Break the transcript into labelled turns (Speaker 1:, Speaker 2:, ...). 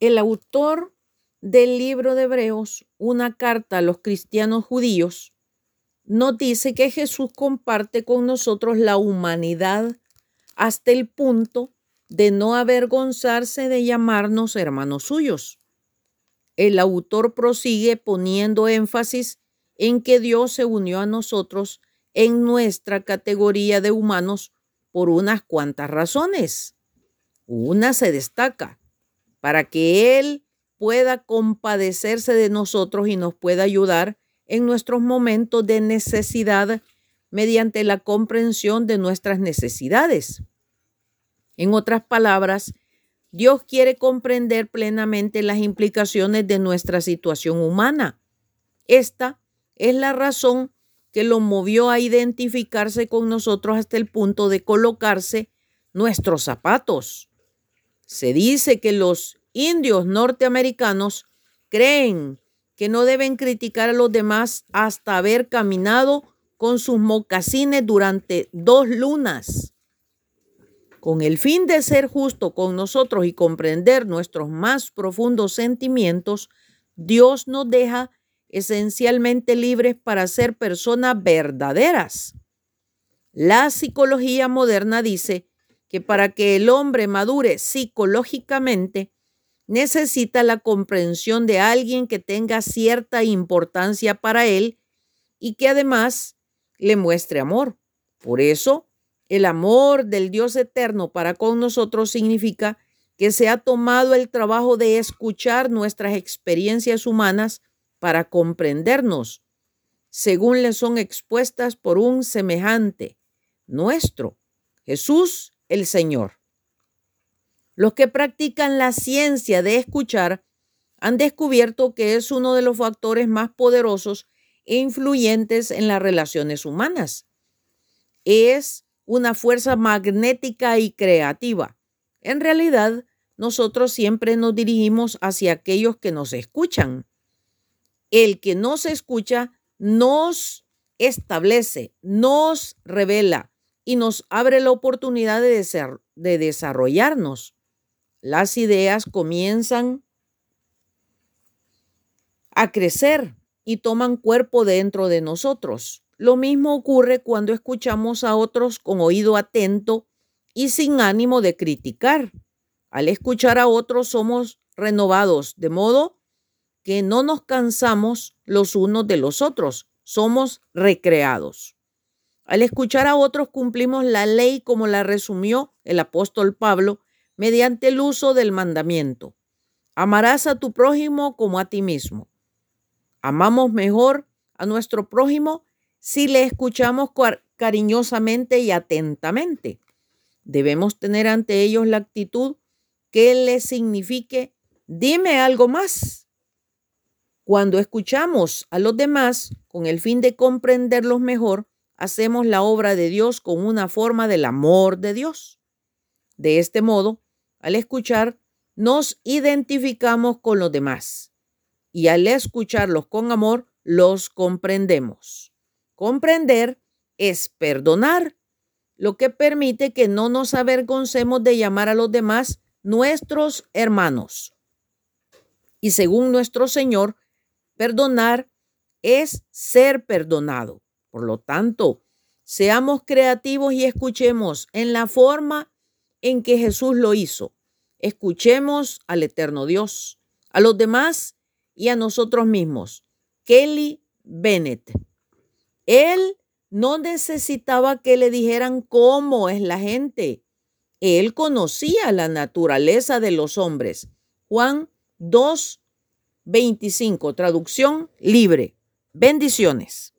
Speaker 1: El autor del libro de Hebreos, una carta a los cristianos judíos, nos dice que Jesús comparte con nosotros la humanidad hasta el punto de no avergonzarse de llamarnos hermanos suyos. El autor prosigue poniendo énfasis en que Dios se unió a nosotros en nuestra categoría de humanos por unas cuantas razones. Una se destaca, para que Él pueda compadecerse de nosotros y nos pueda ayudar en nuestros momentos de necesidad mediante la comprensión de nuestras necesidades. En otras palabras, Dios quiere comprender plenamente las implicaciones de nuestra situación humana. Esta es la razón que lo movió a identificarse con nosotros hasta el punto de colocarse nuestros zapatos. Se dice que los indios norteamericanos creen que no deben criticar a los demás hasta haber caminado con sus mocasines durante dos lunas. Con el fin de ser justo con nosotros y comprender nuestros más profundos sentimientos, Dios nos deja esencialmente libres para ser personas verdaderas. La psicología moderna dice que para que el hombre madure psicológicamente, necesita la comprensión de alguien que tenga cierta importancia para él y que además le muestre amor. Por eso, el amor del Dios eterno para con nosotros significa que se ha tomado el trabajo de escuchar nuestras experiencias humanas para comprendernos, según le son expuestas por un semejante nuestro, Jesús el Señor. Los que practican la ciencia de escuchar han descubierto que es uno de los factores más poderosos e influyentes en las relaciones humanas. Es una fuerza magnética y creativa. En realidad, nosotros siempre nos dirigimos hacia aquellos que nos escuchan. El que nos escucha nos establece, nos revela y nos abre la oportunidad de, de desarrollarnos las ideas comienzan a crecer y toman cuerpo dentro de nosotros. Lo mismo ocurre cuando escuchamos a otros con oído atento y sin ánimo de criticar. Al escuchar a otros somos renovados, de modo que no nos cansamos los unos de los otros, somos recreados. Al escuchar a otros cumplimos la ley como la resumió el apóstol Pablo mediante el uso del mandamiento. Amarás a tu prójimo como a ti mismo. Amamos mejor a nuestro prójimo si le escuchamos cariñosamente y atentamente. Debemos tener ante ellos la actitud que les signifique, dime algo más. Cuando escuchamos a los demás con el fin de comprenderlos mejor, hacemos la obra de Dios con una forma del amor de Dios. De este modo, al escuchar, nos identificamos con los demás y al escucharlos con amor, los comprendemos. Comprender es perdonar, lo que permite que no nos avergoncemos de llamar a los demás nuestros hermanos. Y según nuestro Señor, perdonar es ser perdonado. Por lo tanto, seamos creativos y escuchemos en la forma en que Jesús lo hizo. Escuchemos al eterno Dios, a los demás y a nosotros mismos. Kelly Bennett. Él no necesitaba que le dijeran cómo es la gente. Él conocía la naturaleza de los hombres. Juan 2, 25, traducción libre. Bendiciones.